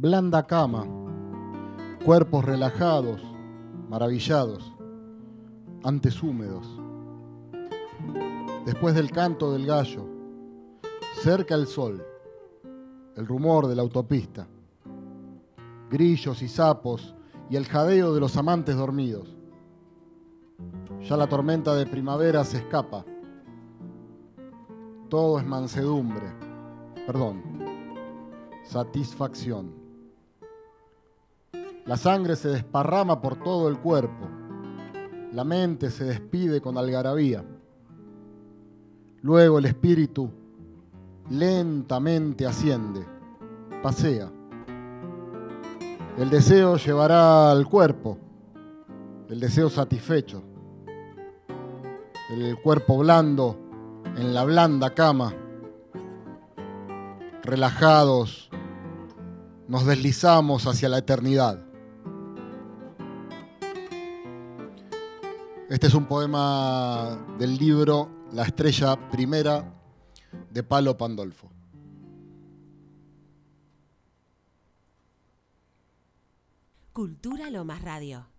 blanda cama, cuerpos relajados, maravillados, antes húmedos. Después del canto del gallo, cerca el sol, el rumor de la autopista, grillos y sapos y el jadeo de los amantes dormidos. Ya la tormenta de primavera se escapa. Todo es mansedumbre, perdón, satisfacción. La sangre se desparrama por todo el cuerpo. La mente se despide con algarabía. Luego el espíritu lentamente asciende, pasea. El deseo llevará al cuerpo, el deseo satisfecho. El cuerpo blando en la blanda cama, relajados, nos deslizamos hacia la eternidad. Este es un poema del libro La estrella primera de Palo Pandolfo. Cultura Lomas Radio.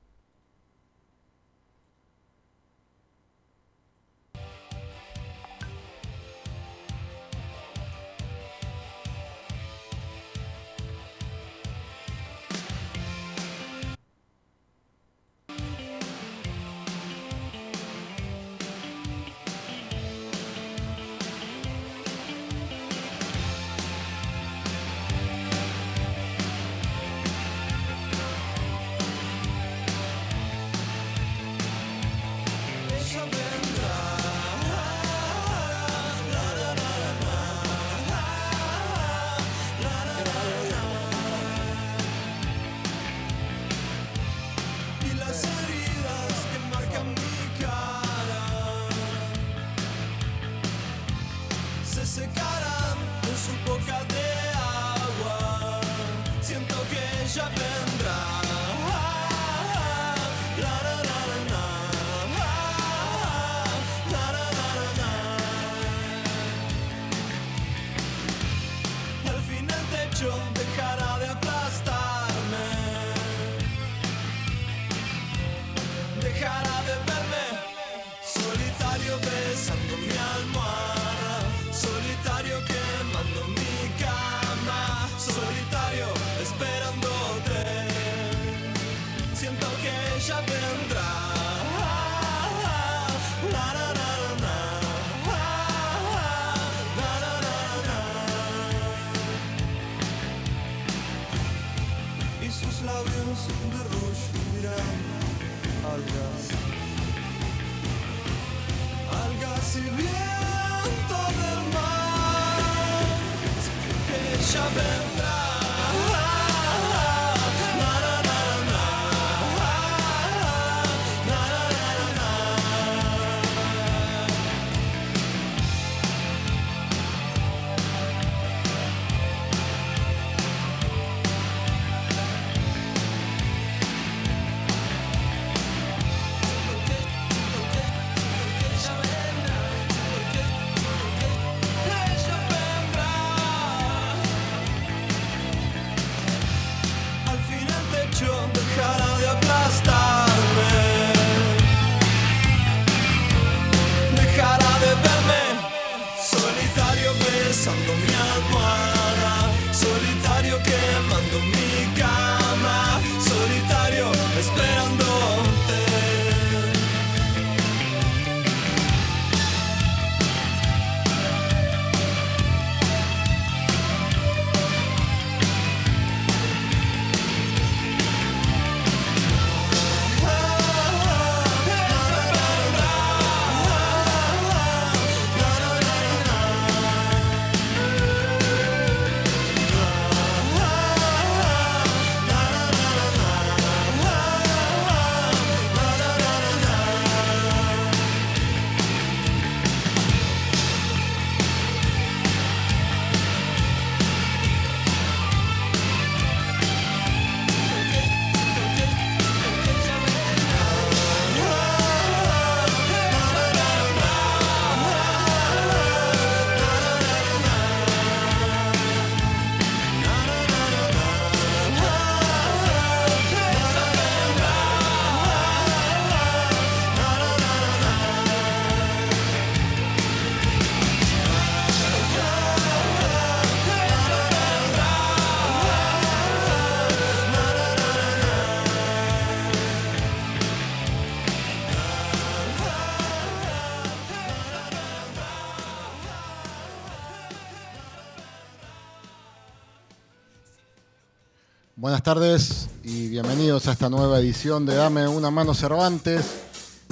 Tardes y bienvenidos a esta nueva edición de Dame una mano Cervantes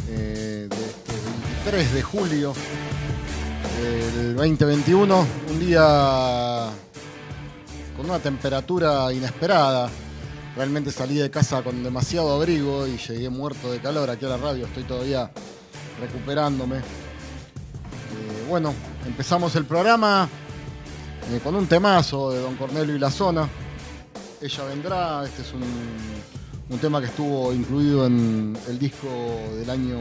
eh, de este 23 de julio del 2021. Un día con una temperatura inesperada. Realmente salí de casa con demasiado abrigo y llegué muerto de calor aquí a la radio. Estoy todavía recuperándome. Eh, bueno, empezamos el programa eh, con un temazo de Don Cornelio y la zona. Ella vendrá, este es un, un tema que estuvo incluido en el disco del año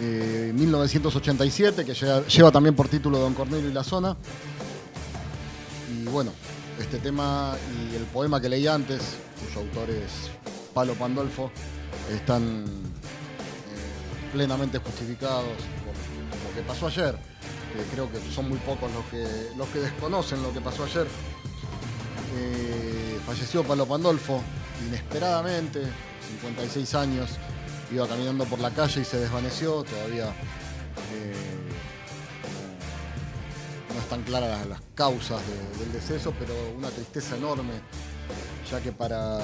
eh, 1987, que lleva, también por título Don Cornelio y la zona. Y bueno, este tema y el poema que leí antes, cuyo autor es Palo Pandolfo, están eh, plenamente justificados por lo que pasó ayer, creo que son muy pocos los que, los que desconocen lo que pasó ayer. Eh, falleció Palo Pandolfo inesperadamente, 56 años, iba caminando por la calle y se desvaneció, todavía eh, no están claras las, las causas de- del deceso, pero una tristeza enorme, ya que para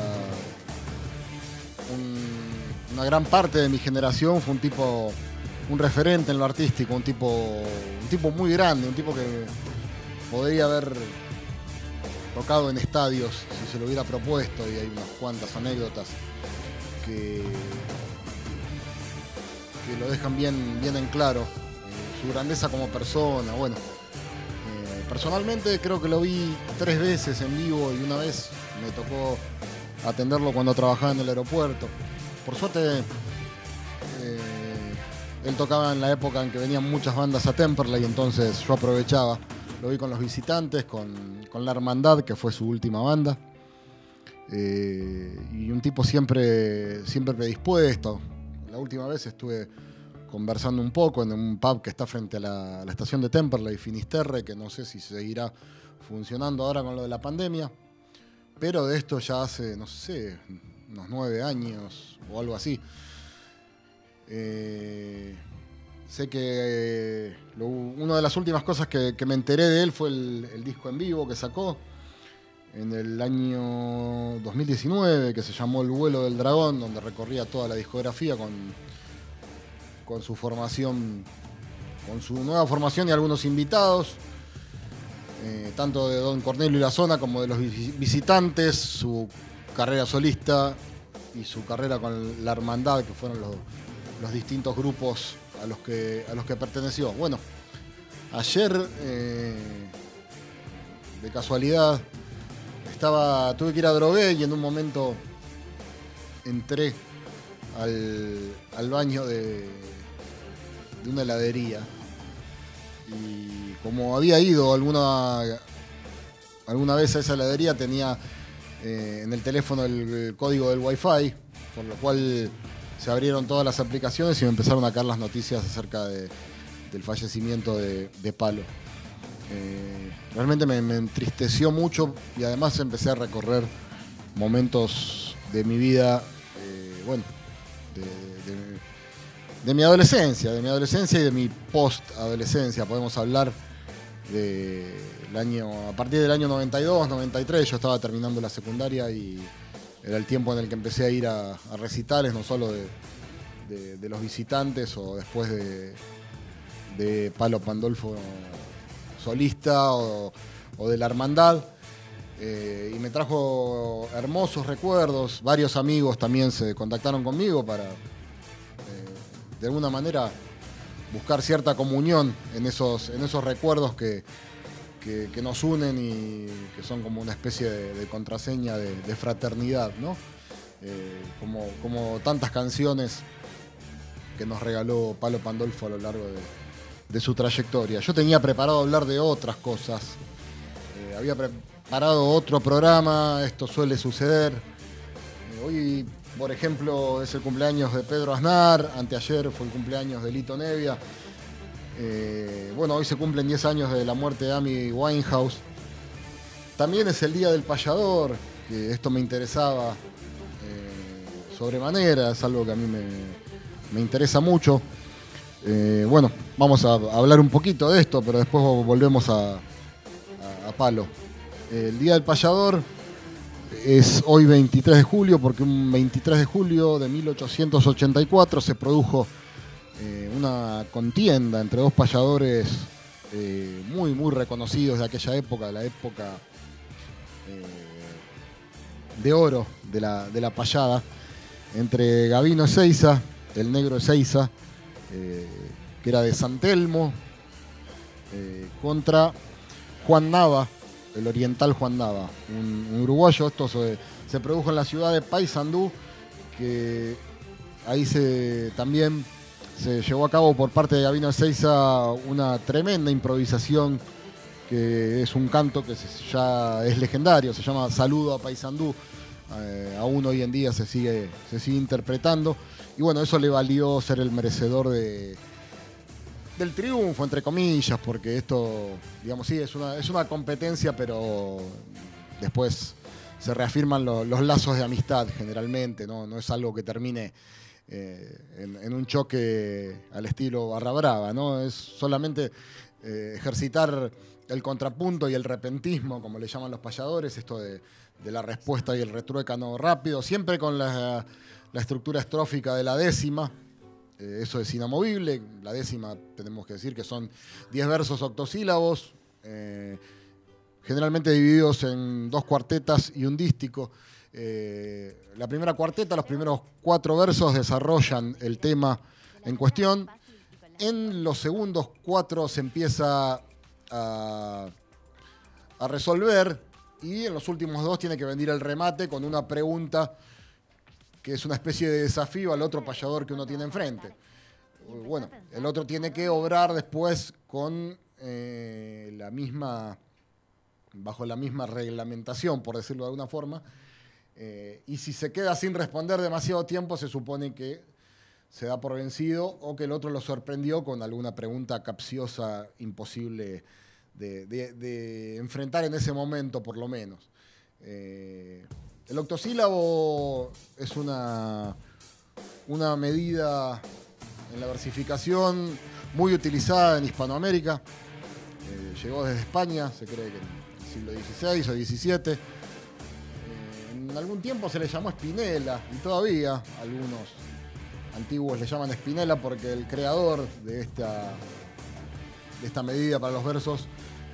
un- una gran parte de mi generación fue un tipo, un referente en lo artístico, un tipo, un tipo muy grande, un tipo que podría haber tocado en estadios si se lo hubiera propuesto y hay unas cuantas anécdotas que, lo dejan bien, bien en claro. Eh, su grandeza como persona, bueno. eh, personalmente creo que lo vi tres veces en vivo y una vez me tocó atenderlo cuando trabajaba en el aeropuerto. Por suerte, eh, él tocaba en la época en que venían muchas bandas a Temperley, entonces yo aprovechaba. Lo vi con los visitantes, con, con La Hermandad, que fue su última banda. Eh, y un tipo siempre, siempre predispuesto. La última vez estuve conversando un poco en un pub que está frente a la, estación de Temperley, Finisterre, que no sé si seguirá funcionando ahora con lo de la pandemia. Pero de esto ya hace, no sé, unos nueve años o algo así. Eh, sé que eh, lo- una de las últimas cosas que, me enteré de él fue el, disco en vivo que sacó en el año 2019, que se llamó El vuelo del dragón, donde recorría toda la discografía con, con su formación, con su nueva formación y algunos invitados, eh, tanto de Don Cornelio y la zona como de los visi- visitantes, su carrera solista y su carrera con la hermandad, que fueron los, los distintos grupos a los que, a los que perteneció. Bueno, ayer, eh, de casualidad, estaba, tuve que ir a Drogué y en un momento entré al, al baño de, de una heladería. Y como había ido alguna, alguna vez a esa heladería, tenía eh, en el teléfono el, código del Wi-Fi, por lo cual se abrieron todas las aplicaciones y me empezaron a caer las noticias acerca de- del fallecimiento de, de Palo. Eh, realmente me, entristeció mucho y además empecé a recorrer momentos de mi vida, eh, bueno, de, de- de mi adolescencia, de mi adolescencia y de mi post-adolescencia. Podemos hablar del año, a partir del año 92, 93, yo estaba terminando la secundaria y era el tiempo en el que empecé a ir a, recitales, no solo de los visitantes o después de, de Palo Pandolfo solista o, o de la hermandad. Eh, y me trajo hermosos recuerdos. Varios amigos también se contactaron conmigo para, eh, de alguna manera, buscar cierta comunión en esos, en esos recuerdos que, que- nos unen y que son como una especie de, contraseña de, fraternidad, ¿no? Eh, como, tantas canciones que nos regaló Palo Pandolfo a lo largo de, de su trayectoria. Yo tenía preparado hablar de otras cosas. Eh, había preparado otro programa, esto suele suceder. Eh, hoy, por ejemplo, es el cumpleaños de Pedro Aznar, anteayer fue el cumpleaños de Lito Nevia. Eh, bueno, hoy se cumplen 10 años de la muerte de Amy Winehouse. También es el Día del Payador, que esto me interesaba eh, sobremanera, es algo que a mí me, me interesa mucho. Eh, bueno, vamos a hablar un poquito de esto, pero después volvemos a, a- a palo. El Día del Payador Es hoy 23 de julio porque un 23 de julio de 1884 se produjo eh, una contienda entre dos payadores eh, muy, muy reconocidos de aquella época, de la época eh, de oro de la, de la payada, entre Gavino Ezeiza, el negro Ezeiza, que era de San Telmo, contra Juan Nava, el oriental Juan Nava, un, uruguayo. Esto se produjo en la ciudad de Paysandú, que ahí se también se llevó a cabo por parte de Gavino Ezeiza una tremenda improvisación que es un canto que ya es legendario, se llama Saludo a Paysandú. Eh, aún hoy en día se sigue, se sigue interpretando. Y bueno, eso le valió ser el merecedor de, del triunfo, entre comillas, porque esto, digamos, sí, es una, es una competencia, pero después se reafirman lo- los lazos de amistad generalmente, ¿no? No es algo que termine eh, en, un choque al estilo barra brava, ¿no? Es solamente eh, ejercitar el contrapunto y el repentismo, como le llaman los payadores, esto de, la respuesta y el retruécano rápido, siempre con la, estructura estrófica de la décima. Eh, eso es inamovible. La décima tenemos que decir que son 10 versos octosílabos, generalmente divididos en dos cuartetas y un dístico. Eh, la primera cuarteta, los primeros cuatro versos desarrollan el tema en cuestión. En los segundos cuatro se empieza a, resolver y en los últimos dos tiene que venir el remate con una pregunta que es una especie de desafío al otro payador que uno tiene enfrente. Bueno, el otro tiene que obrar después con eh, la misma, bajo la misma reglamentación, por decirlo de alguna forma. Eh, y si se queda sin responder demasiado tiempo, se supone que se da por vencido o que el otro lo sorprendió con alguna pregunta capciosa, imposible de, enfrentar en ese momento, por lo menos. Eh, el octosílabo es una, una medida en la versificación muy utilizada en Hispanoamérica. Eh, llegó desde España, se cree que en el siglo XVI o XVII. En algún tiempo se le llamó Spinella y todavía algunos antiguos le llaman Spinella porque el creador de esta, de esta medida para los versos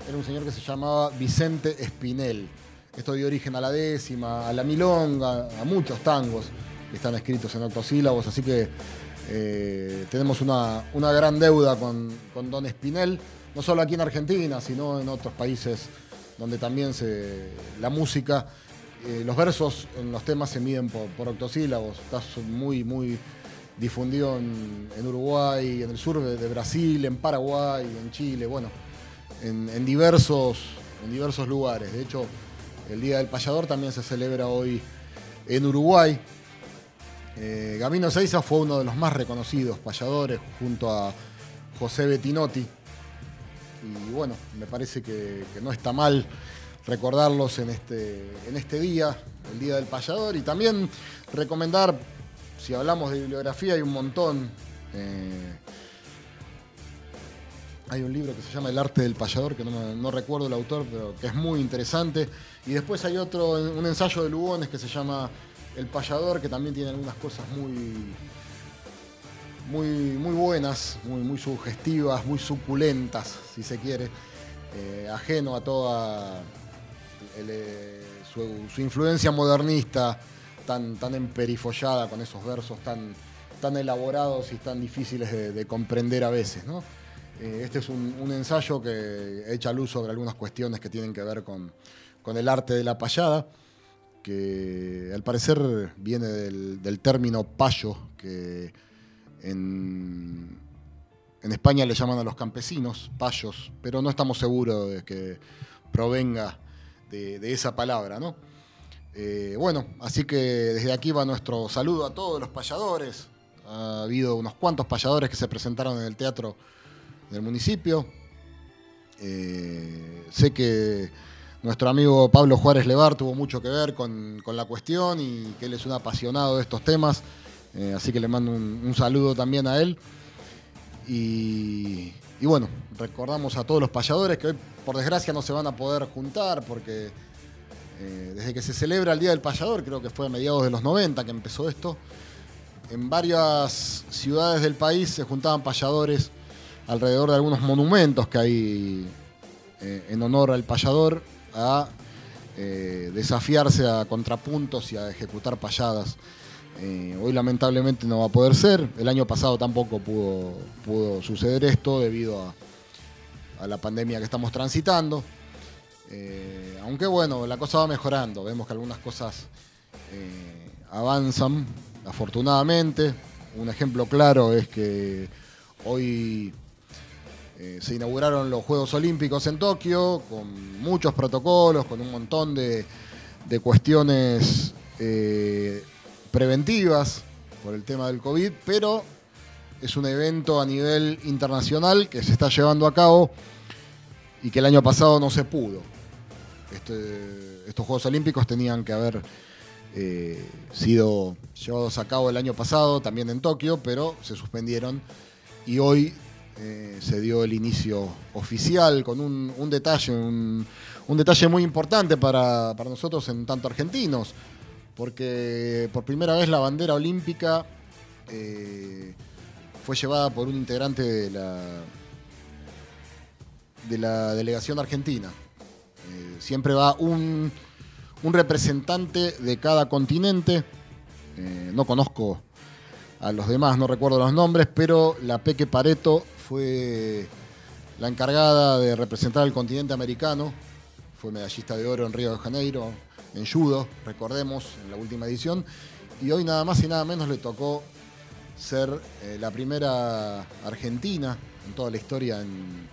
era un señor que se llamaba Vicente Espinel. Esto dio origen a la décima, a la milonga, a muchos tangos que están escritos en octosílabos, así que eh, tenemos una, una gran deuda con, con Don Espinel, no solo aquí en Argentina, sino en otros países donde también se, la música, eh, los versos en los temas se miden por, por octosílabos, está muy, muy difundido en, Uruguay, en el sur de, Brasil, en Paraguay, en Chile, bueno, en, diversos, en diversos lugares. De hecho, el Día del Payador también se celebra hoy en Uruguay. Eh, Gamino Seiza fue uno de los más reconocidos payadores junto a José Bettinotti. Y bueno, me parece que no está mal recordarlos en este, en este día, el Día del Payador. Y también recomendar, si hablamos de bibliografía, hay un montón. eh, hay un libro que se llama El arte del payador, que no, recuerdo el autor, pero que es muy interesante. Y después hay otro, un ensayo de Lugones que se llama El payador, que también tiene algunas cosas muy, muy, muy buenas, muy, muy sugestivas, muy suculentas, si se quiere. Eh, ajeno a toda su, influencia modernista tan, tan emperifollada con esos versos tan, tan elaborados y tan difíciles de, de comprender a veces. ¿no? Eh, este es un, un ensayo que echa luz sobre algunas cuestiones que tienen que ver con, con el arte de la payada, que al parecer viene del, del término payo, que en, en España le llaman a los campesinos payos, pero no estamos seguros de que provenga de, esa palabra, ¿no? Eh, bueno, así que desde aquí va nuestro saludo a todos los payadores. Ha habido unos cuantos payadores que se presentaron en el teatro del municipio. Eh, sé que nuestro amigo Pablo Juárez Levar tuvo mucho que ver con, con la cuestión y que él es un apasionado de estos temas. Eh, así que le mando un, un saludo también a él. Y, y bueno, recordamos a todos los payadores que hoy, por desgracia, no se van a poder juntar porque eh, desde que se celebra el Día del Payador, creo que fue a mediados de los 90 que empezó esto, en varias ciudades del país se juntaban payadores alrededor de algunos monumentos que hay eh, en honor al payador a eh, desafiarse a contrapuntos y a ejecutar payadas. Eh, hoy lamentablemente no va a poder ser. El año pasado tampoco pudo, suceder esto debido a, la pandemia que estamos transitando. Eh, aunque bueno, la cosa va mejorando. Vemos que algunas cosas eh, avanzan, afortunadamente. Un ejemplo claro es que hoy se inauguraron los Juegos Olímpicos en Tokio con muchos protocolos, con un montón de, cuestiones preventivas por el tema del COVID, pero es un evento a nivel internacional que se está llevando a cabo y que el año pasado no se pudo. Este- estos Juegos Olímpicos tenían que haber eh, sido llevados a cabo el año pasado, también en Tokio, pero se suspendieron y hoy eh, se dio el inicio oficial con un, detalle, un, detalle muy importante para nosotros en tanto argentinos, porque por primera vez la bandera olímpica eh, fue llevada por un integrante de la, de la delegación argentina. Eh, siempre va un, un representante de cada continente. Eh, no conozco a los demás, no recuerdo los nombres, pero la Peque Pareto fue la encargada de representar al continente americano. Fue medallista de oro en Río de Janeiro, en judo, recordemos, en la última edición. Y hoy nada más y nada menos le tocó ser eh, la primera argentina en toda la historia en,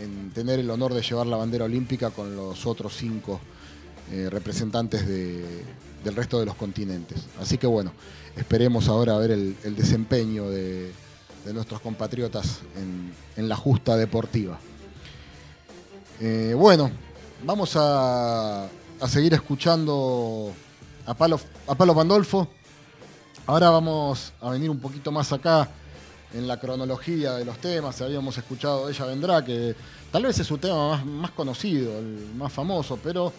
en tener el honor de llevar la bandera olímpica con los otros cinco eh, representantes de- del resto de los continentes. Así que bueno, esperemos ahora ver el, desempeño de, nuestros compatriotas en, en la justa deportiva. Eh, bueno, vamos a, a seguir escuchando a Palo, a Palo Pandolfo. Ahora vamos a venir un poquito más acá en la cronología de los temas. Habíamos escuchado Ella Vendrá, que tal vez es su tema más, más conocido, el más famoso, pero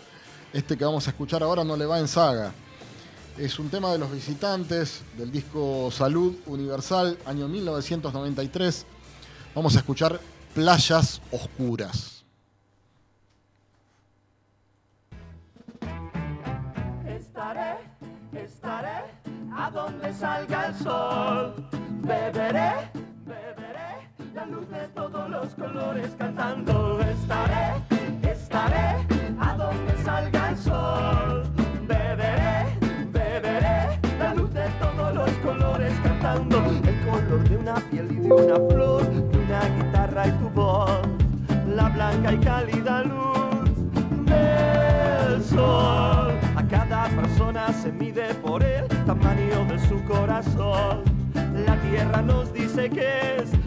este que vamos a escuchar ahora no le va en saga. Es un tema de los visitantes del disco Salud Universal, año 1993. Vamos a escuchar Playas Oscuras. Estaré, estaré a donde salga el sol. Beberé, beberé la luz de todos los colores cantando. Estaré, estaré a donde salga el sol. Beberé, beberé la luz de todos los colores cantando. El color de una piel y de una flor, de una guitarra y tu voz. La blanca y cálida corazón. La tierra nos dice que es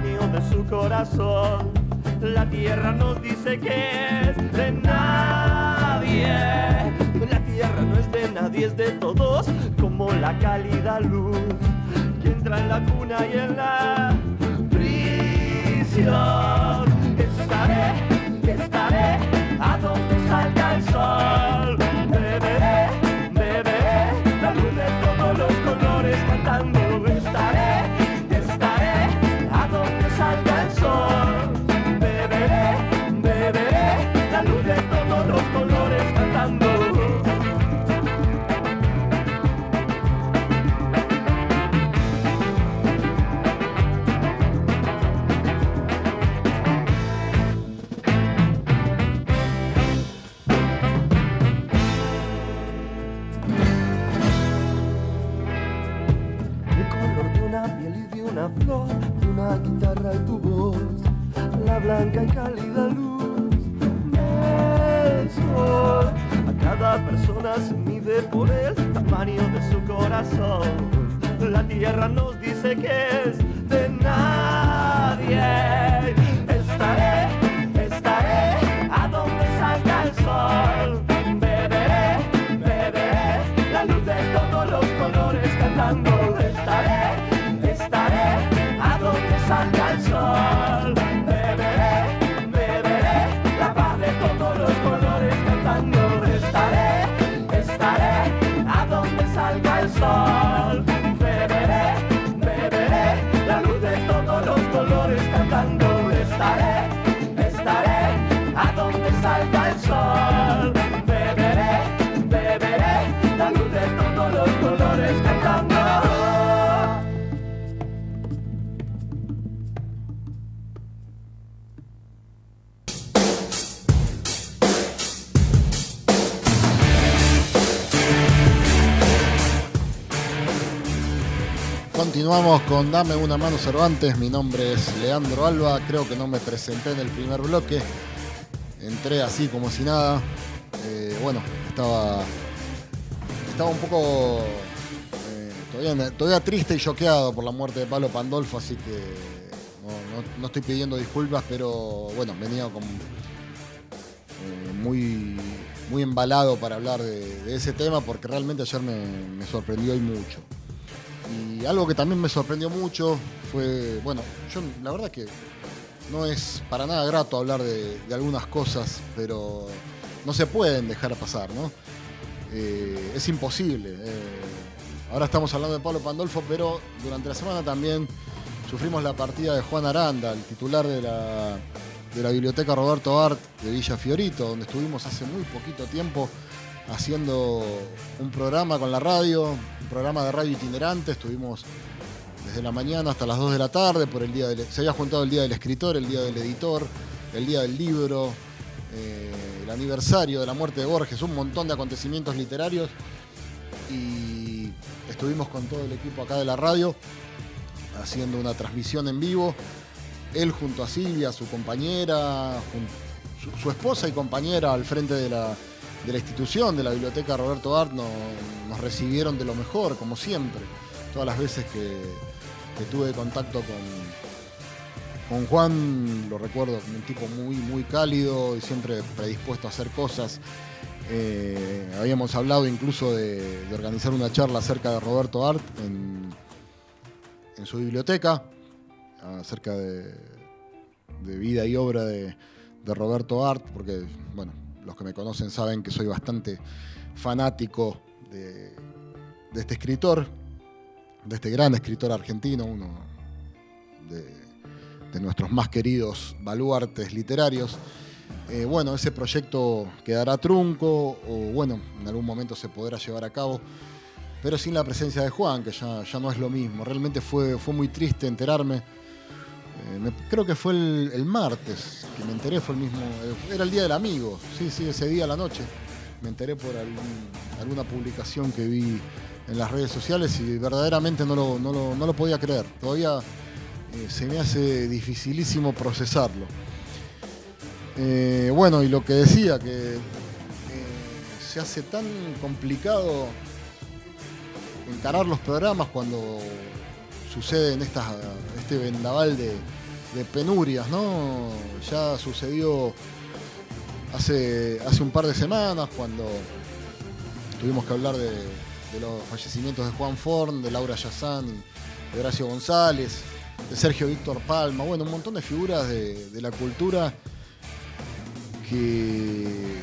de su corazón. La tierra nos dice que es de nadie. La tierra no es de nadie, es de todos, como la cálida luz que entra en la cuna y en la prisión. Una flor, una guitarra y tu voz, la blanca y cálida luz del sol. A cada persona se mide por el tamaño de su corazón. La tierra nos dice que es de nadie. Continuamos con Dame una mano Cervantes. Mi nombre es Leandro Alba. Creo que no me presenté en el primer bloque. Entré así como si nada. Eh, bueno, estaba. Estaba un poco. eh, todavía, triste y choqueado por la muerte de Pablo Pandolfo, así que no, no- no estoy pidiendo disculpas, pero bueno, venía con, eh, muy, muy embalado para hablar de, de ese tema porque realmente ayer me, me sorprendió y mucho. Y algo que también me sorprendió mucho fue, bueno, yo la verdad que no es para nada grato hablar de, algunas cosas, pero no se pueden dejar pasar, ¿no? Eh, es imposible. eh. ahora estamos hablando de Pablo Pandolfo, pero durante la semana también sufrimos la partida de Juan Aranda, el titular de la, de la biblioteca Roberto Art de Villa Fiorito, donde estuvimos hace muy poquito tiempo haciendo un programa con la radio, un programa de radio itinerante, estuvimos desde la mañana hasta las 2 de la tarde, por el día del- se había juntado el día del escritor, el día del editor, el día del libro, eh, el aniversario de la muerte de Borges, un montón de acontecimientos literarios. Y estuvimos con todo el equipo acá de la radio haciendo una transmisión en vivo, él junto a Silvia, su compañera, su esposa y compañera al frente de la, de la institución, de la biblioteca Roberto Art, no- nos recibieron de lo mejor, como siempre. Todas las veces que, tuve contacto con, con Juan, lo recuerdo como un tipo muy, muy cálido y siempre predispuesto a hacer cosas. Eh, habíamos hablado incluso de, organizar una charla acerca de Roberto Art en, en su biblioteca, acerca de, de vida y obra de, de Roberto Art, porque, bueno, los que me conocen saben que soy bastante fanático de, este escritor, de este gran escritor argentino, uno de, de nuestros más queridos baluartes literarios. Eh, bueno, ese proyecto quedará trunco o bueno, en algún momento se podrá llevar a cabo, pero sin la presencia de Juan, que ya, ya no es lo mismo. Realmente fue, fue muy triste enterarme. Eh, creo que fue el, martes que me enteré, fue el mismo, eh, era el día del amigo, sí, sí, ese día a la noche. Me enteré por alguna publicación que vi en las redes sociales y verdaderamente no lo, no lo- no lo podía creer. Todavía eh, se me hace dificilísimo procesarlo. Bueno, y lo que decía, que se hace tan complicado encarar los programas cuando suceden estas, este vendaval de, penurias, ¿no? Ya sucedió hace, hace un par de semanas cuando tuvimos que hablar de, los fallecimientos de Juan Forn, de Laura Yazán, de Horacio González, de Sergio Víctor Palma, bueno, un montón de figuras de, la cultura que,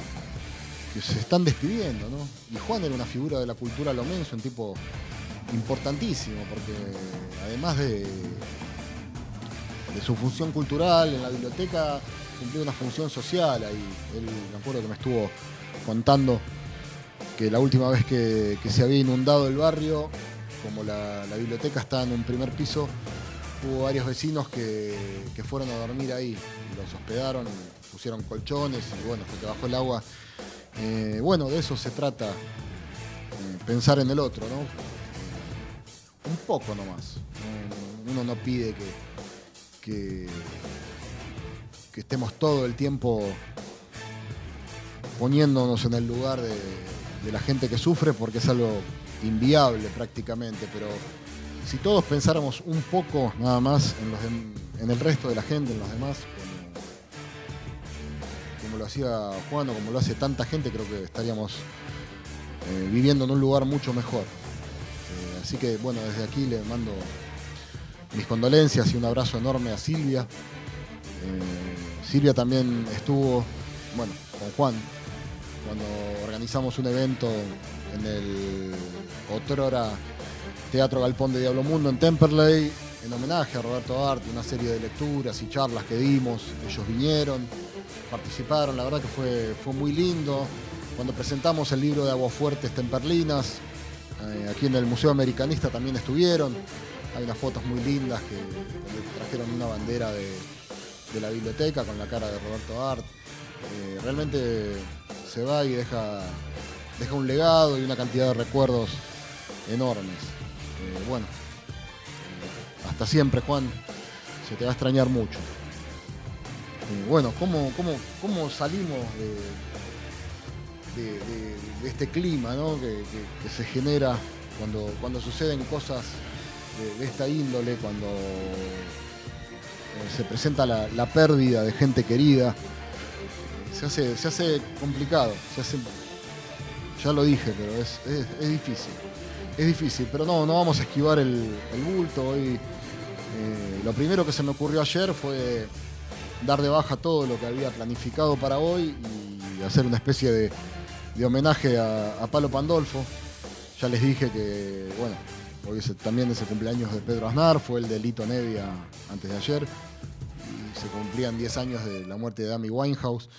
que se están despidiendo, ¿no? Y Juan era una figura de la cultura lo menos, un tipo importantísimo, porque además de, de su función cultural en la biblioteca, cumplió una función social ahí. Él, me acuerdo que me estuvo contando que la última vez que, se había inundado el barrio, como la, biblioteca está en un primer piso, hubo varios vecinos que, que fueron a dormir ahí, los hospedaron, pusieron colchones y bueno, hasta que bajó el agua. Eh, bueno, de eso se trata, eh, pensar en el otro, ¿no? Un poco nomás. No- uno no pide que, que, estemos todo el tiempo poniéndonos en el lugar de, de la gente que sufre porque es algo inviable prácticamente, pero si todos pensáramos un poco nada más en, los dem- en el resto de la gente, en los demás, como, como lo hacía Juan o como lo hace tanta gente, creo que estaríamos eh, viviendo en un lugar mucho mejor. Eh, así que bueno, desde aquí le mando mis condolencias y un abrazo enorme a Silvia. Eh, Silvia también estuvo, bueno, con Juan, cuando organizamos un evento en el otrora Teatro Galpón de Diablo Mundo en Temperley, en homenaje a Roberto Arte, una serie de lecturas y charlas que dimos. Ellos vinieron, participaron, la verdad que fue, fue muy lindo. Cuando presentamos el libro de Aguafuertes Temperlinas, eh, aquí en el Museo Americanista también estuvieron. Hay unas fotos muy lindas que trajeron una bandera de, la biblioteca con la cara de Roberto Art. Eh, realmente se va y deja, deja un legado y una cantidad de recuerdos enormes. Eh, bueno, eh, hasta siempre, Juan. Se te va a extrañar mucho. Bueno, ¿cómo, cómo, cómo salimos de, este clima que- que se genera cuando, cuando suceden cosas de, esta índole, cuando se presenta la, pérdida de gente querida? Se hace, se hace complicado, se hace, ya lo dije, pero es, es- es difícil. Es difícil, pero no, no vamos a esquivar el, el bulto. Hoy, eh, lo primero que se me ocurrió ayer fue dar de baja todo lo que había planificado para hoy y hacer una especie de, de homenaje a, a Palo Pandolfo. Ya les dije que, bueno, hoy también es el cumpleaños de Pedro Aznar, fue el de Lito Nevia antes de ayer, y se cumplían 10 años de la muerte de Amy Winehouse.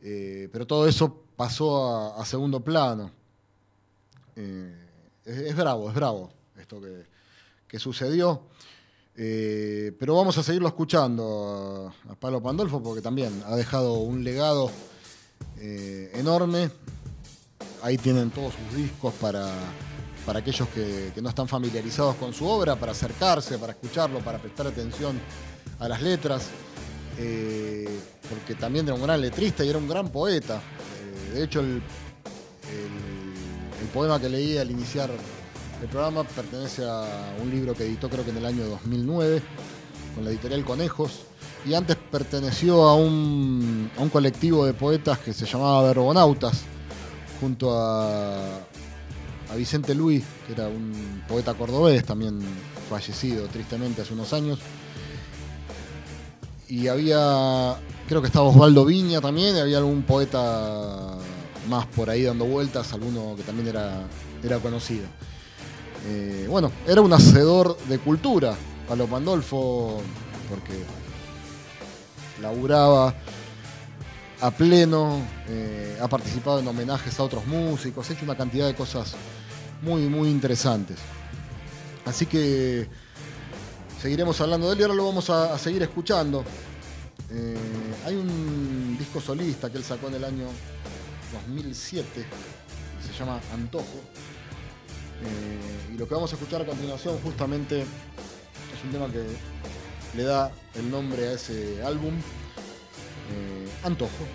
Eh, pero todo eso pasó a, segundo plano. Eh, es, bravo, es bravo esto que, sucedió. Eh, pero vamos a seguirlo escuchando a, Palo Pandolfo porque también ha dejado un legado enorme. Ahí tienen todos sus discos para, para aquellos que, no están familiarizados con su obra, para acercarse, para escucharlo, para prestar atención a las letras. Eh, porque también era un gran letrista y era un gran poeta. Eh, de hecho, el, poema que leí al iniciar el programa pertenece a un libro que editó creo que en el año 2009 con la editorial Conejos y antes perteneció a un colectivo de poetas que se llamaba Verbonautas junto a, a Vicente Luis, que era un poeta cordobés, también fallecido tristemente hace unos años. Y había, creo que estaba Osvaldo Viña también, y había algún poeta más por ahí dando vueltas, alguno que también era, era conocido. Eh, bueno, era un hacedor de cultura, Palo Pandolfo, porque laburaba a pleno, eh, ha participado en homenajes a otros músicos, ha hecho una cantidad de cosas muy, muy interesantes. Así que seguiremos hablando de él y ahora lo vamos a, seguir escuchando. Eh, hay un disco solista que él sacó en el año 2007, que se llama Antojo. Eh, y lo que vamos a escuchar a continuación justamente es un tema que le da el nombre a ese álbum, eh, Antojo.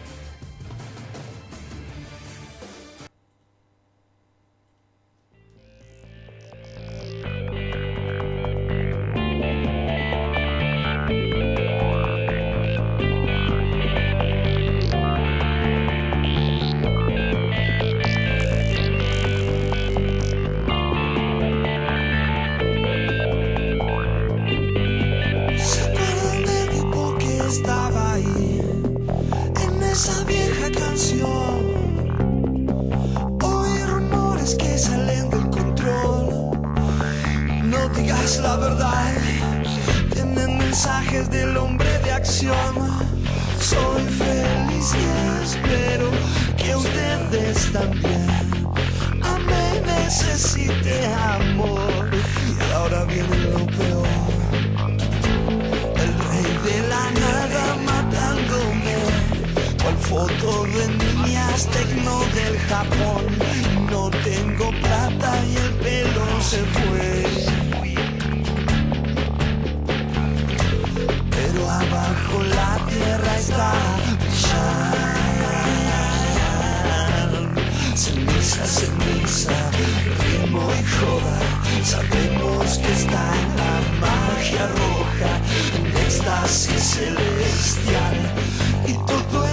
Sabemos que está en la magia roja, en éxtasis celestial. Y todo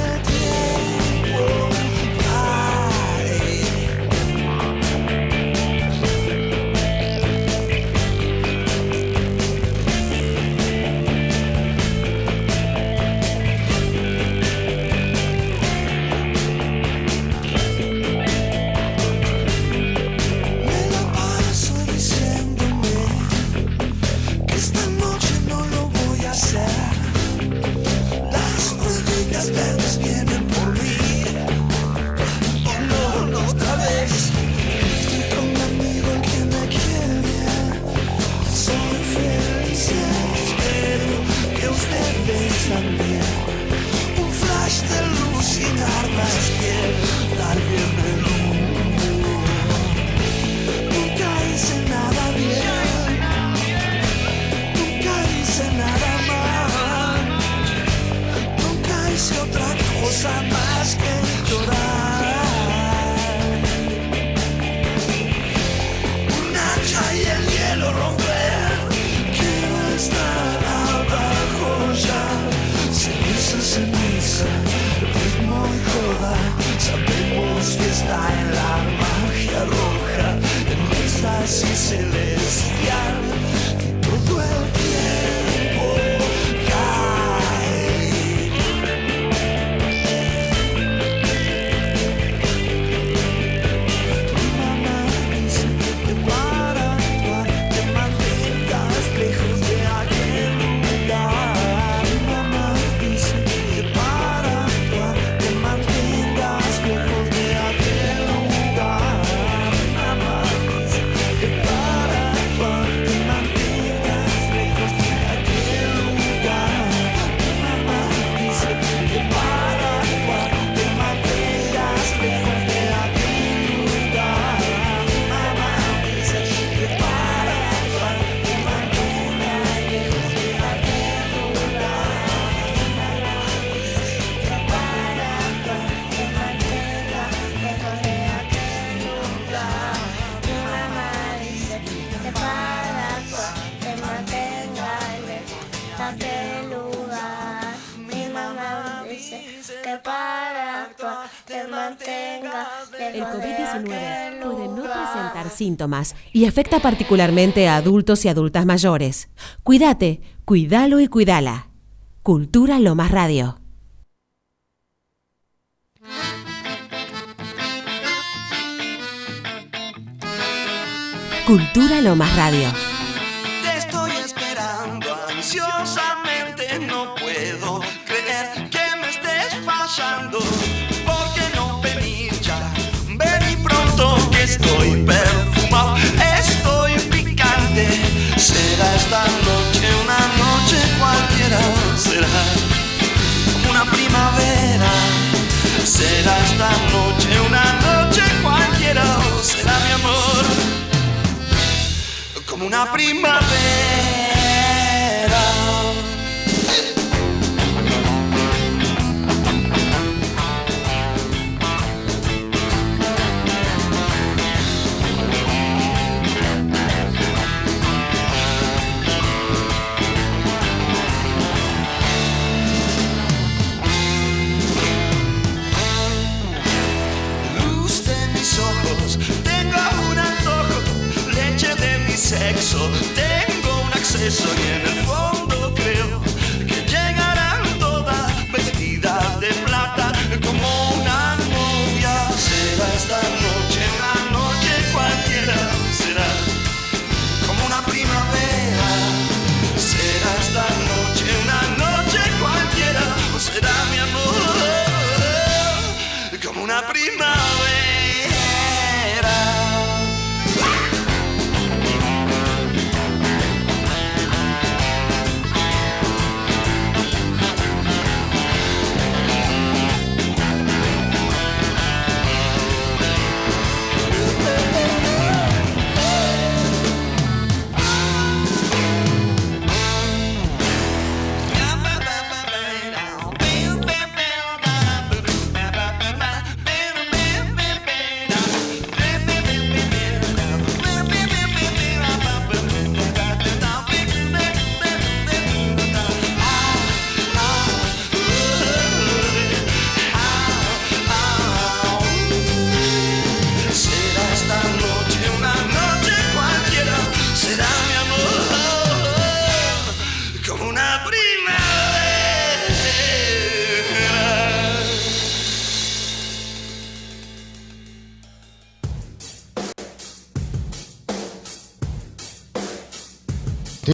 y afecta particularmente a adultos y adultas mayores. Cuídate, cuídalo y cuídala. Cultura Lomas Radio. Cultura Lomas Radio. Te estoy esperando ansiosamente, no puedo creer que me estés fallando. ¿Por qué no venir ya? Ven y pronto que estoy perfumado será esta noche una noche cualquiera, será como una primavera, será esta noche una noche cualquiera, será mi amor como una primavera.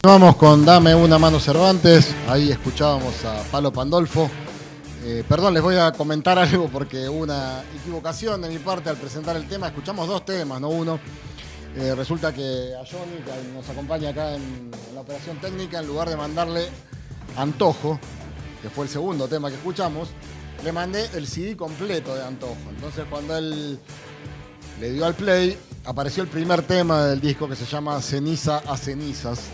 Continuamos con Dame una mano Cervantes. Ahí escuchábamos a Palo Pandolfo. Eh, perdón, les voy a comentar algo porque hubo una equivocación de mi parte al presentar el tema. Escuchamos dos temas, no uno. Eh, resulta que a Johnny, que nos acompaña acá en, en la operación técnica, en lugar de mandarle Antojo, que fue el segundo tema que escuchamos, le mandé el CD completo de Antojo. Entonces cuando él le dio al play, apareció el primer tema del disco que se llama Ceniza a Cenizas,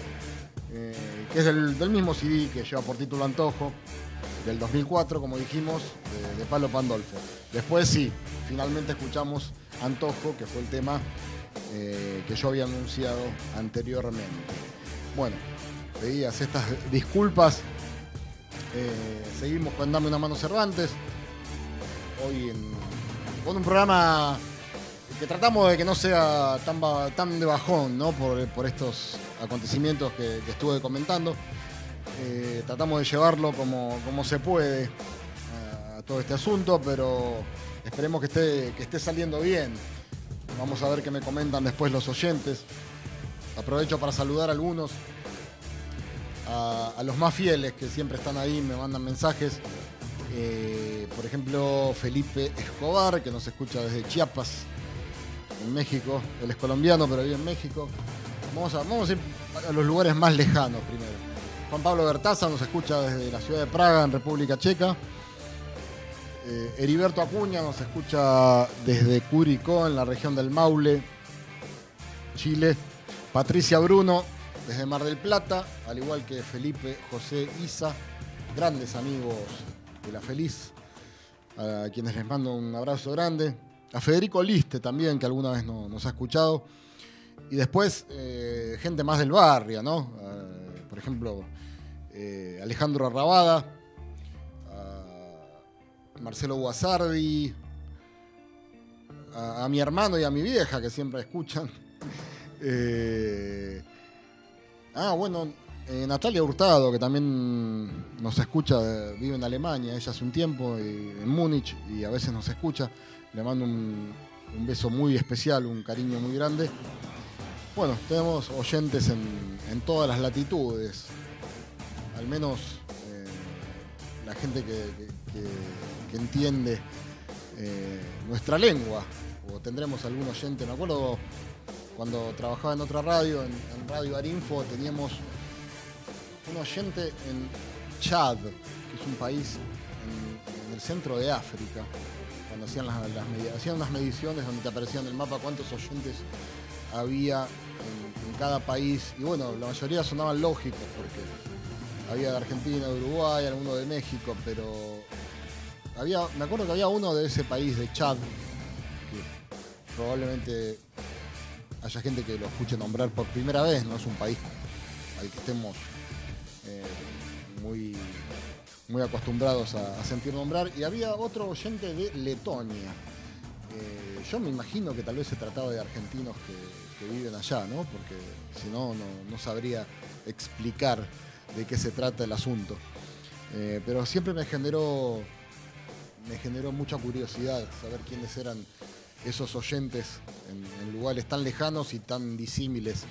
es del, del mismo CD que lleva por título Antojo, del 2004, como dijimos, de, de Palo Pandolfo. Después sí, finalmente escuchamos Antojo, que fue el tema eh, que yo había anunciado anteriormente. Bueno, pedías estas disculpas. Eh, seguimos con Dame una mano Cervantes. Hoy en, con un programa que tratamos de que no sea tan, tan de bajón, ¿no? Por, por estos acontecimientos que, estuve comentando. Eh, tratamos de llevarlo como, como se puede a, a todo este asunto, pero esperemos que esté, que esté saliendo bien. Vamos a ver qué me comentan después los oyentes. Aprovecho para saludar algunos, a, a los más fieles que siempre están ahí, me mandan mensajes. Eh, por ejemplo, Felipe Escobar, que nos escucha desde Chiapas, en México. Él es colombiano, pero vive en México. Vamos a, vamos a ir a los lugares más lejanos primero. Juan Pablo Bertaza nos escucha desde la ciudad de Praga, en República Checa. Eh, Heriberto Acuña nos escucha desde Curicó, en la región del Maule, Chile. Patricia Bruno, desde Mar del Plata, al igual que Felipe José Isa, grandes amigos de La Feliz, a quienes les mando un abrazo grande. A Federico Liste también, que alguna vez no- nos ha escuchado. Y después, eh, gente más del barrio, ¿no? Eh, por ejemplo, eh, Alejandro Arrabada, a Marcelo Guasardi, a, a mi hermano y a mi vieja, que siempre escuchan. Eh, ah, bueno, Natalia Hurtado, que también nos escucha, vive en Alemania, ella hace un tiempo, en Múnich, y a veces nos escucha. Le mando un beso muy especial, un cariño muy grande. Bueno, tenemos oyentes en, en todas las latitudes, al menos eh, la gente que, que- entiende eh, nuestra lengua, o tendremos algún oyente, me acuerdo cuando trabajaba en otra radio, en, Radio Arinfo, teníamos un oyente en Chad, que es un país en, el centro de África, cuando hacían, las, hacían unas mediciones donde te aparecían en el mapa cuántos oyentes había en, cada país, y bueno, la mayoría sonaban lógicos, porque había de Argentina, de Uruguay, alguno de México, pero había, me acuerdo que había uno de ese país, de Chad, que probablemente haya gente que lo escuche nombrar por primera vez, no es un país al que estemos eh, muy, muy acostumbrados a sentir nombrar. Y había otro oyente de Letonia. Eh, yo me imagino que tal vez se trataba de argentinos que, viven allá, ¿no? Porque si no, no, sabría explicar de qué se trata el asunto. Eh, pero siempre me generó, me generó mucha curiosidad saber quiénes eran esos oyentes en, lugares tan lejanos y tan disímiles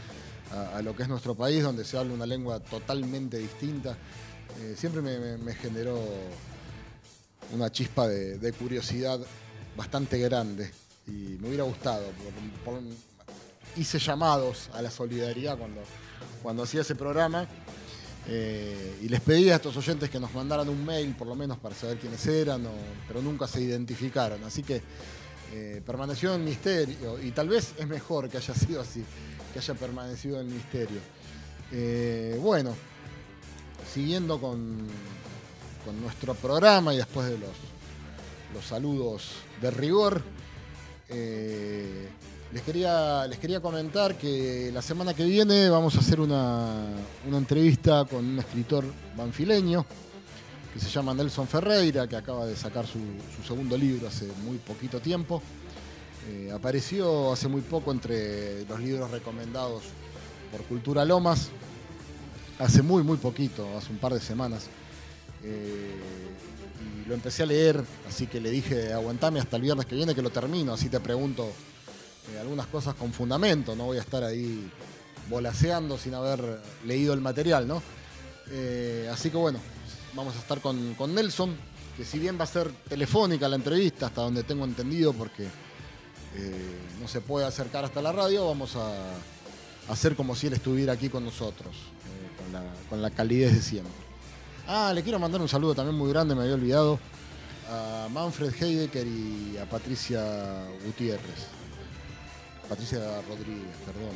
a, lo que es nuestro país, donde se habla una lengua totalmente distinta. Eh, siempre me, generó una chispa de curiosidad bastante grande y me hubiera gustado. hice llamados a la solidaridad cuando, cuando hacía ese programa eh, y les pedí a estos oyentes que nos mandaran un mail por lo menos para saber quiénes eran, pero nunca se identificaron. Así que eh, permaneció en misterio y tal vez es mejor que haya sido así, que haya permanecido en misterio. Eh, bueno, siguiendo con, con nuestro programa y después de los, los saludos de rigor, eh, les, quería, les quería comentar que la semana que viene vamos a hacer una, una entrevista con un escritor banfileño que se llama Nelson Ferreira, que acaba de sacar su, su segundo libro hace muy poquito tiempo. Eh, apareció hace muy poco entre los libros recomendados por Cultura Lomas, hace muy, muy poquito, hace un par de semanas. Eh, lo empecé a leer, así que le dije, aguantame hasta el viernes que viene que lo termino, así te pregunto eh, algunas cosas con fundamento, no voy a estar ahí volaseando sin haber leído el material, ¿no? Eh, así que bueno, vamos a estar con, con Nelson, que si bien va a ser telefónica la entrevista, hasta donde tengo entendido, porque eh, no se puede acercar hasta la radio, vamos a hacer como si él estuviera aquí con nosotros, con, la, con la calidez de siempre. Ah, le quiero mandar un saludo también muy grande, me había olvidado, a Manfred Heidecker y a Patricia Gutiérrez. Patricia Rodríguez, perdón.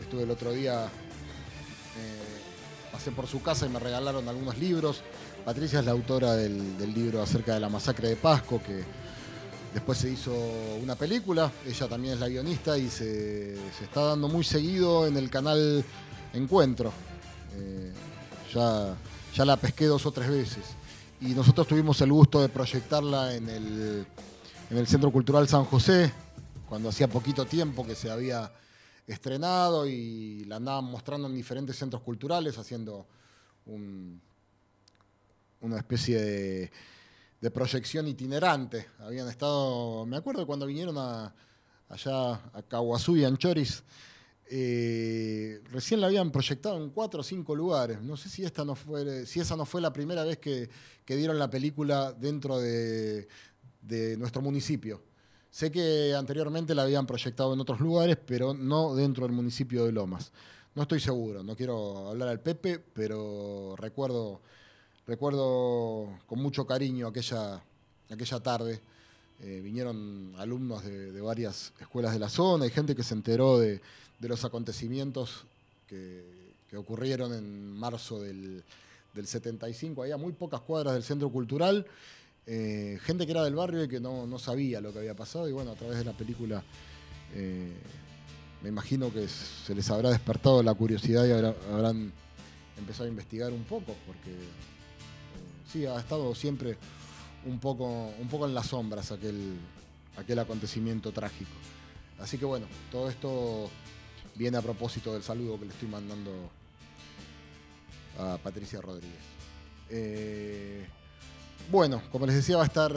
Estuve el otro día, eh, pasé por su casa y me regalaron algunos libros. Patricia es la autora del, libro acerca de la masacre de Pasco, que después se hizo una película. Ella también es la guionista y se, se está dando muy seguido en el canal Encuentro. Eh, ya, ya la pesqué dos o tres veces. Y nosotros tuvimos el gusto de proyectarla en el, en el Centro Cultural San José, cuando hacía poquito tiempo que se había estrenado y la andaban mostrando en diferentes centros culturales, haciendo un- una especie de, de proyección itinerante. Habían estado, me acuerdo cuando vinieron a, allá a Caguazú y Anchoris, eh, recién la habían proyectado en cuatro o cinco lugares. No sé si, esta no fue, si esa no fue la primera vez que, dieron la película dentro de, de nuestro municipio. Sé que anteriormente la habían proyectado en otros lugares, pero no dentro del municipio de Lomas. No estoy seguro, no quiero hablar al Pepe, pero recuerdo, recuerdo con mucho cariño aquella, aquella tarde. Eh, vinieron alumnos de, varias escuelas de la zona y gente que se enteró de, los acontecimientos que, ocurrieron en marzo del, del 75. Había muy pocas cuadras del centro cultural eh, gente que era del barrio y que no, sabía lo que había pasado y bueno, a través de la película eh, me imagino que se les habrá despertado la curiosidad y habrá- habrán empezado a investigar un poco porque sí, ha estado siempre un poco, un poco en las sombras aquel, aquel acontecimiento trágico. Así que bueno, todo esto viene a propósito del saludo que le estoy mandando a Patricia Rodríguez. Eh, bueno, como les decía, va a estar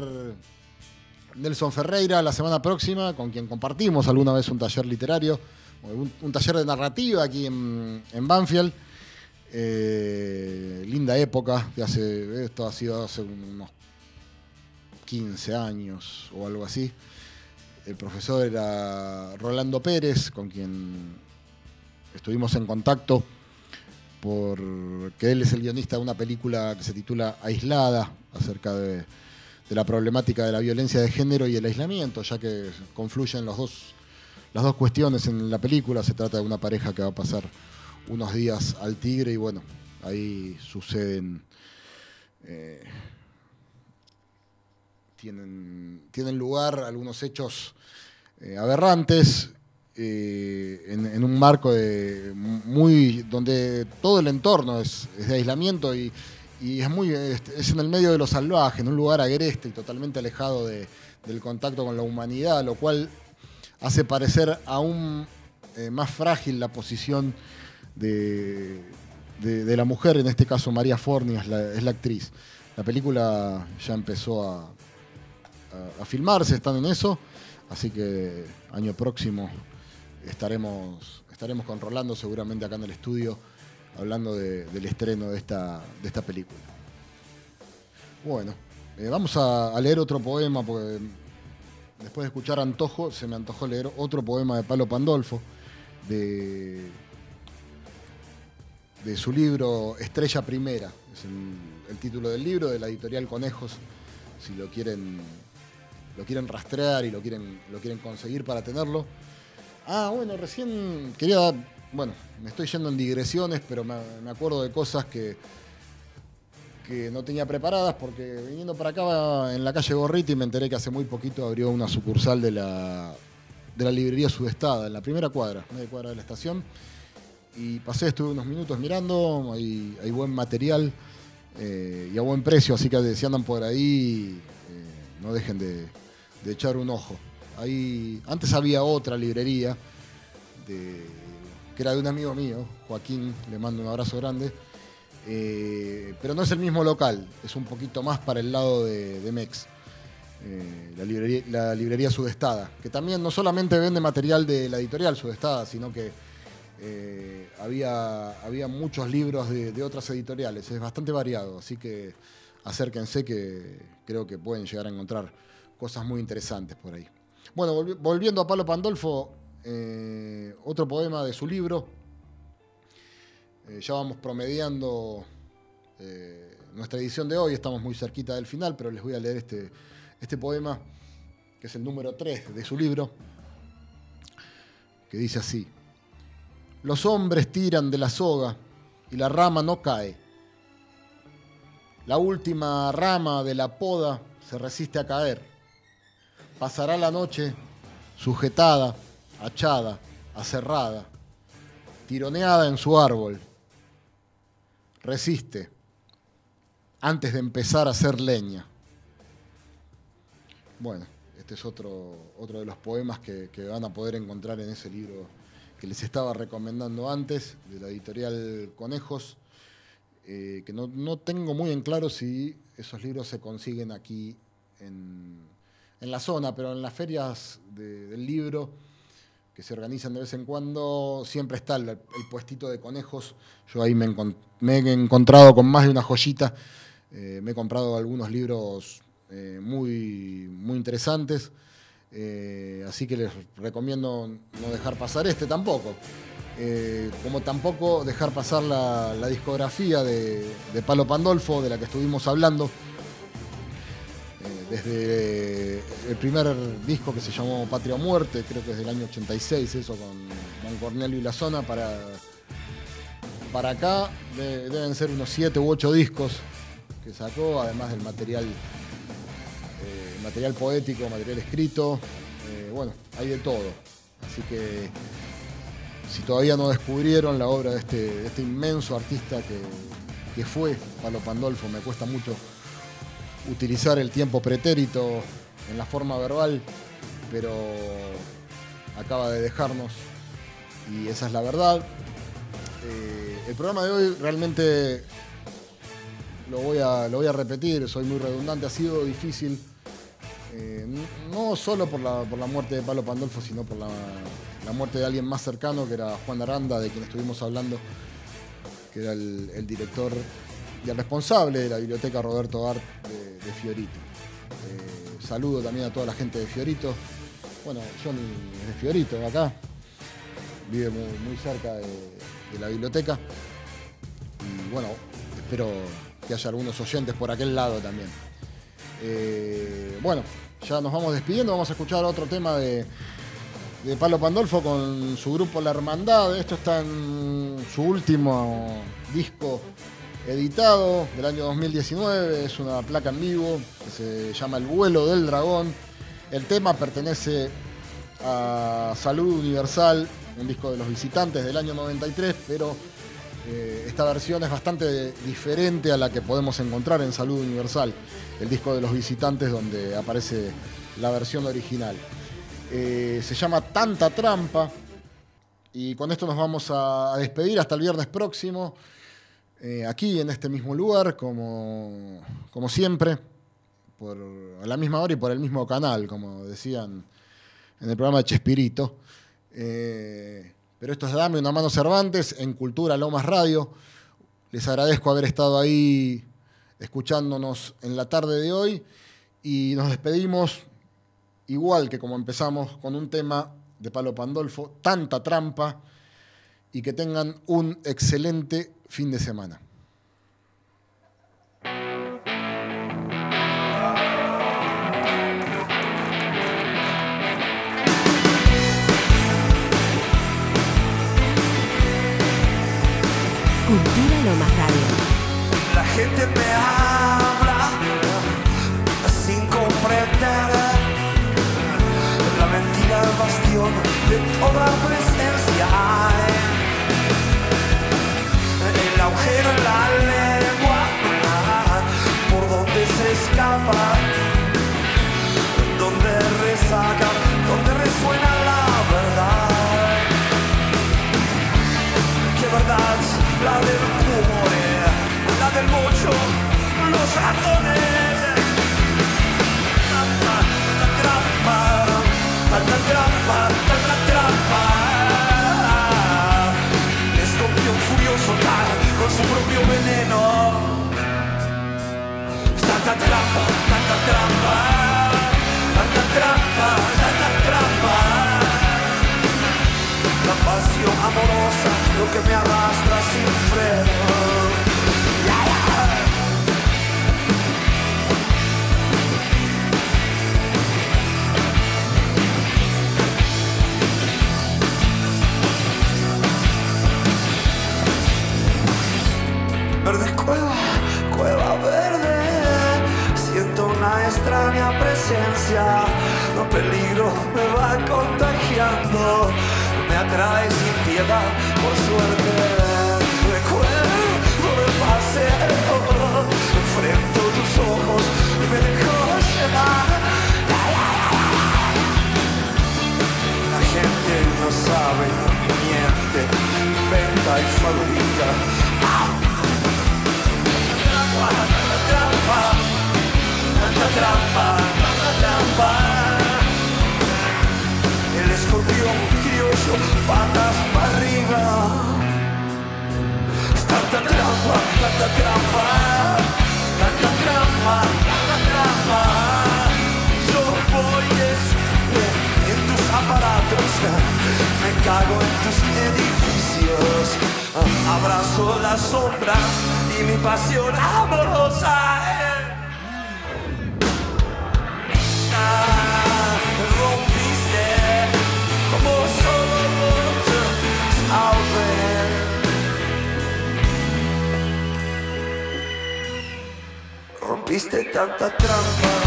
Nelson Ferreira la semana próxima, con quien compartimos alguna vez un taller literario, un, taller de narrativa aquí en, en Banfield. Eh, linda época, hace, esto ha sido hace unos 15 años o algo así. El profesor era Rolando Pérez, con quien estuvimos en contacto porque él es el guionista de una película que se titula Aislada, acerca de, la problemática de la violencia de género y el aislamiento, ya que confluyen dos, las dos cuestiones en la película. Se trata de una pareja que va a pasar unos días al Tigre y bueno, ahí suceden... eh, tienen, tienen lugar algunos hechos eh, aberrantes eh, en, un marco de muy donde todo el entorno es, de aislamiento y, es muy es, en el medio de lo salvaje, en un lugar agreste y totalmente alejado de- del contacto con la humanidad, lo cual hace parecer aún eh, más frágil la posición de, de- la mujer, en este caso María Forni es la actriz. La película ya empezó a, a- filmarse, están en eso, así que año próximo estaremos, estaremos con Rolando seguramente acá en el estudio hablando de- del estreno de esta, de esta película. Bueno, eh, vamos a, leer otro poema porque después de escuchar Antojo se me antojó leer otro poema de Palo Pandolfo de, de su libro Estrella Primera, es el título del libro de la editorial Conejos, si lo quieren, lo quieren rastrear y lo quieren, lo quieren conseguir para tenerlo. Ah, bueno, recién quería bueno, me estoy yendo en digresiones, pero me, acuerdo de cosas que, que no tenía preparadas porque viniendo para acá en la calle Gorriti me enteré que hace muy poquito abrió una sucursal de la, de la librería Sudestada, en la primera cuadra, media cuadra de la estación. Y pasé, estuve unos minutos mirando, hay, hay buen material eh, y a buen precio, así que si andan por ahí, eh, no dejen de, de echar un ojo. Ahí, antes había otra librería que era de un amigo mío, Joaquín, le mando un abrazo grande, eh, pero no es el mismo local, es un poquito más para el lado de, de Mex. eh, la, librería, la librería Sudestada, que también no solamente vende material de la editorial Sudestada, sino que eh, había, había muchos libros de, de otras editoriales, es bastante variado, así que acérquense que creo que pueden llegar a encontrar cosas muy interesantes por ahí. Bueno, volvi- volviendo a Palo Pandolfo, eh, otro poema de su libro. Eh, ya vamos promediando eh, nuestra edición de hoy, estamos muy cerquita del final, pero les voy a leer este, este poema, que es el número 3 de su libro, que dice así. Los hombres tiran de la soga y la rama no cae. La última rama de la poda se resiste a caer. Pasará la noche sujetada, achada, aserrada, tironeada en su árbol. Resiste antes de empezar a hacer leña. Bueno, este es otro, otro de los poemas que, que van a poder encontrar en ese libro que les estaba recomendando antes, de la editorial Conejos, eh, que no, no tengo muy en claro si esos libros se consiguen aquí en, en la zona, pero en las ferias de- del libro que se organizan de vez en cuando, siempre está el, puestito de conejos. Yo ahí me, he encontrado con más de una joyita. Eh, me he comprado algunos libros eh, muy, muy interesantes. Eh, así que les recomiendo no dejar pasar este tampoco. Como tampoco dejar pasar la, la discografía de, de Palo Pandolfo, de la que estuvimos hablando. Desde el primer disco que se llamó Patria Muerte, creo que es del año 86, eso con, con Cornelio y la Zona, para, para acá de- deben ser unos 7 u 8 discos que sacó, además del material, eh, material poético, material escrito, eh, bueno, hay de todo. Así que si todavía no descubrieron la obra de este, este inmenso artista que, que fue Palo Pandolfo, me cuesta mucho utilizar el tiempo pretérito en la forma verbal, pero acaba de dejarnos y esa es la verdad. Eh, el programa de hoy realmente lo voy, a, lo voy a repetir, soy muy redundante, ha sido difícil, eh, no solo por la, por la muerte de Palo Pandolfo, sino por la, la muerte de alguien más cercano, que era Juan Aranda, de quien estuvimos hablando, que era el director y el responsable de la biblioteca Roberto Art de, Fiorito. Eh, saludo también a toda la gente de Fiorito. Bueno, Johnny es de Fiorito, acá. Vive muy, cerca de, la biblioteca. Y bueno, espero que haya algunos oyentes por aquel lado también. Eh, bueno, ya nos vamos despidiendo. Vamos a escuchar otro tema de, de Palo Pandolfo con su grupo La Hermandad. Esto está en su último disco editado del año 2019. Es una placa en vivo que se llama El vuelo del dragón. El tema pertenece a Salud Universal, un disco de los visitantes del año 93, pero eh, esta versión es bastante diferente a la que podemos encontrar en Salud Universal, el disco de los visitantes donde aparece la versión original. Eh, se llama Tanta Trampa y con esto nos vamos a, a despedir hasta el viernes próximo, eh, aquí en este mismo lugar, como, como siempre, por, a la misma hora y por el mismo canal, como decían en el programa de Chespirito. Eh, pero esto es Dame una mano Cervantes en Cultura Lomas Radio. Les agradezco haber estado ahí escuchándonos en la tarde de hoy y nos despedimos igual que como empezamos con un tema de Palo Pandolfo, tanta trampa y que tengan un excelente fin de semana. Cultura Lomas Radio. La gente me habla sin comprender la mentira el bastión de toda presencia. Agujero en la lengua por donde se escapa, donde resaca, donde resuena la verdad. ¿Qué verdad? La del cuore, la del mocho, los ratones. Tanta, tanta trampa, tanta trampa, veneno. Tanta trampa, tanta trampa, tanta trampa, tanta trampa. La pasión amorosa, lo que me arrastra sin freno. Extraña presencia. No peligro me va contagiando. Me atrae sin piedad, por suerte. Recuerdo el paseo. Enfrento tus ojos y me dejo llevar. La gente no sabe, miente, inventa y fabrica. Trampa, trampa. El escorpión criollo, patas para arriba. Tanta trampa, tanta trampa, tanta trampa, tanta trampa. Yo voy en tus aparatos, me cago en tus edificios, abrazo las sombras y mi pasión amorosa. Tanta trampa,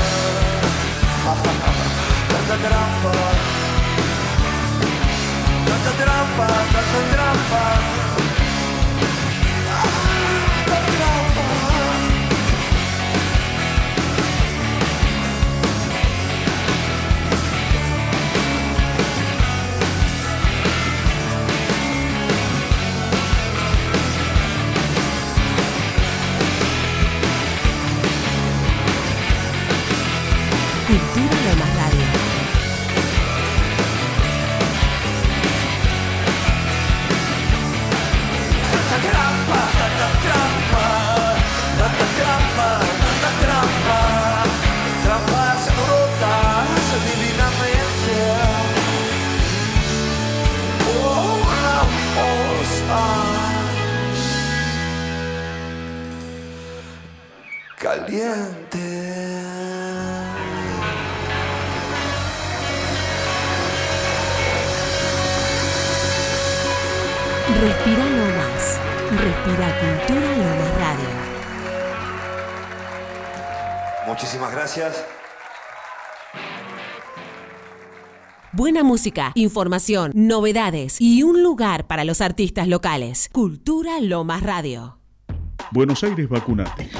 Buena música, información, novedades y un lugar para los artistas locales. Cultura Lomas Radio. Buenos Aires Vacunate